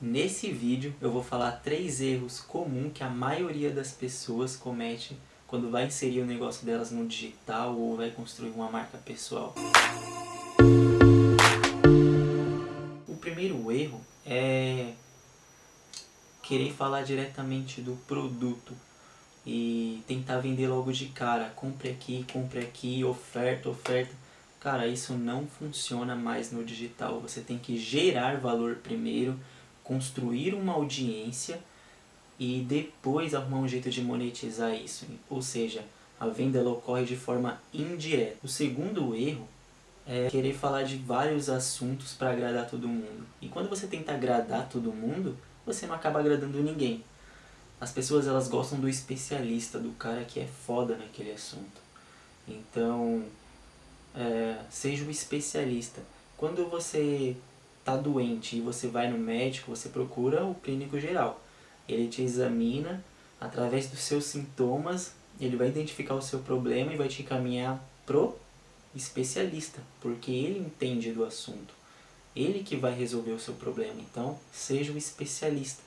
Nesse vídeo eu vou falar três erros comuns que a maioria das pessoas comete quando vai inserir o negócio delas no digital ou vai construir uma marca pessoal. O primeiro erro é querer falar diretamente do produto e tentar vender logo de cara, compre aqui, compre aqui, oferta, oferta. Cara, isso não funciona mais no digital. Você tem que gerar valor primeiro construir uma audiência e depois arrumar um jeito de monetizar isso. Ou seja, a venda ocorre de forma indireta. O segundo erro é querer falar de vários assuntos para agradar todo mundo. E quando você tenta agradar todo mundo, você não acaba agradando ninguém. As pessoas elas gostam do especialista, do cara que é foda naquele assunto. Então, é, seja o especialista. Quando você está doente e você vai no médico, você procura o clínico geral. Ele te examina, através dos seus sintomas, ele vai identificar o seu problema e vai te encaminhar pro especialista, porque ele entende do assunto. Ele que vai resolver o seu problema. Então, seja o especialista,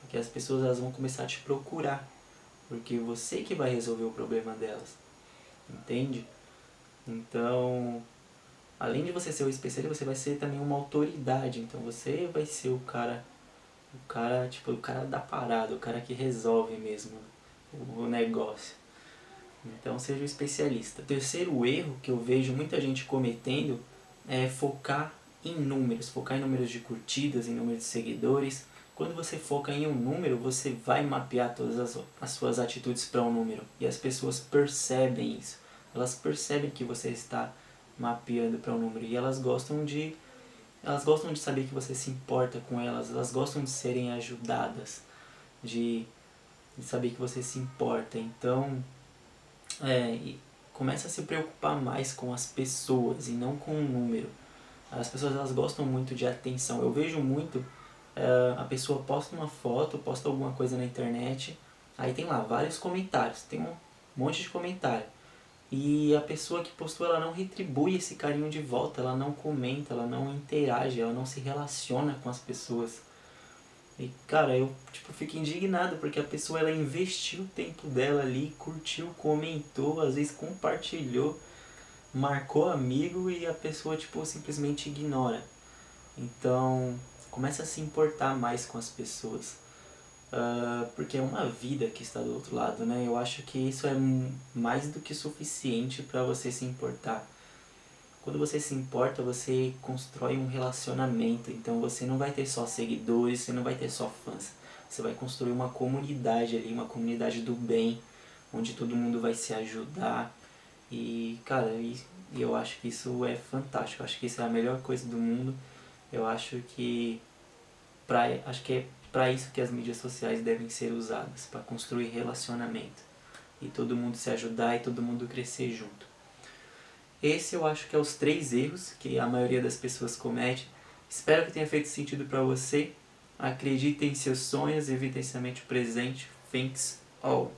porque as pessoas elas vão começar a te procurar, porque você que vai resolver o problema delas. Entende? Então, você ser o especialista, você vai ser também uma autoridade. Então você vai ser o cara, o cara, tipo, o cara da parada, o cara que resolve mesmo o negócio. Então seja um especialista. O terceiro erro que eu vejo muita gente cometendo é focar em números, focar em números de curtidas, em números de seguidores. Quando você foca em um número, você vai mapear todas as, as suas atitudes para um número. E as pessoas percebem isso. Elas percebem que você está mapeando para um número e elas gostam de elas gostam de saber que você se importa com elas, elas gostam de serem ajudadas, de, de saber que você se importa. Então, é, começa a se preocupar mais com as pessoas e não com o número. As pessoas elas gostam muito de atenção. Eu vejo muito é, a pessoa posta uma foto, posta alguma coisa na internet, aí tem lá vários comentários, tem um monte de comentário. E a pessoa que postou, ela não retribui esse carinho de volta, ela não comenta, ela não interage, ela não se relaciona com as pessoas. E cara, eu tipo, fico indignado porque a pessoa ela investiu o tempo dela ali, curtiu, comentou, às vezes compartilhou, marcou amigo e a pessoa tipo simplesmente ignora. Então, começa a se importar mais com as pessoas. Uh, porque é uma vida que está do outro lado, né? Eu acho que isso é mais do que suficiente para você se importar. Quando você se importa, você constrói um relacionamento. Então você não vai ter só seguidores, você não vai ter só fãs. Você vai construir uma comunidade ali, uma comunidade do bem, onde todo mundo vai se ajudar. E, cara, e, eu acho que isso é fantástico. Eu acho que isso é a melhor coisa do mundo. Eu acho que pra, acho que é para isso que as mídias sociais devem ser usadas, para construir relacionamento e todo mundo se ajudar e todo mundo crescer junto. Esse eu acho que é os três erros que a maioria das pessoas comete. Espero que tenha feito sentido para você. Acredite em seus sonhos, evite esse mente presente. Thanks all.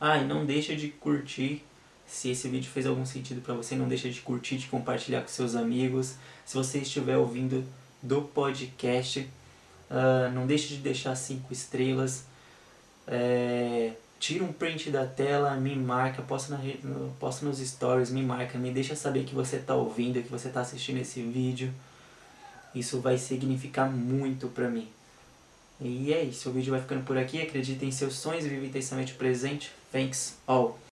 Ah, e não deixa de curtir. Se esse vídeo fez algum sentido para você, não deixa de curtir, de compartilhar com seus amigos. Se você estiver ouvindo do podcast, Uh, não deixe de deixar cinco estrelas. É, tira um print da tela, me marca, posta, na, posta nos stories, me marca, me deixa saber que você está ouvindo, que você está assistindo esse vídeo. Isso vai significar muito pra mim. E é isso, o vídeo vai ficando por aqui. Acredite em seus sonhos e vive intensamente o presente. Thanks all.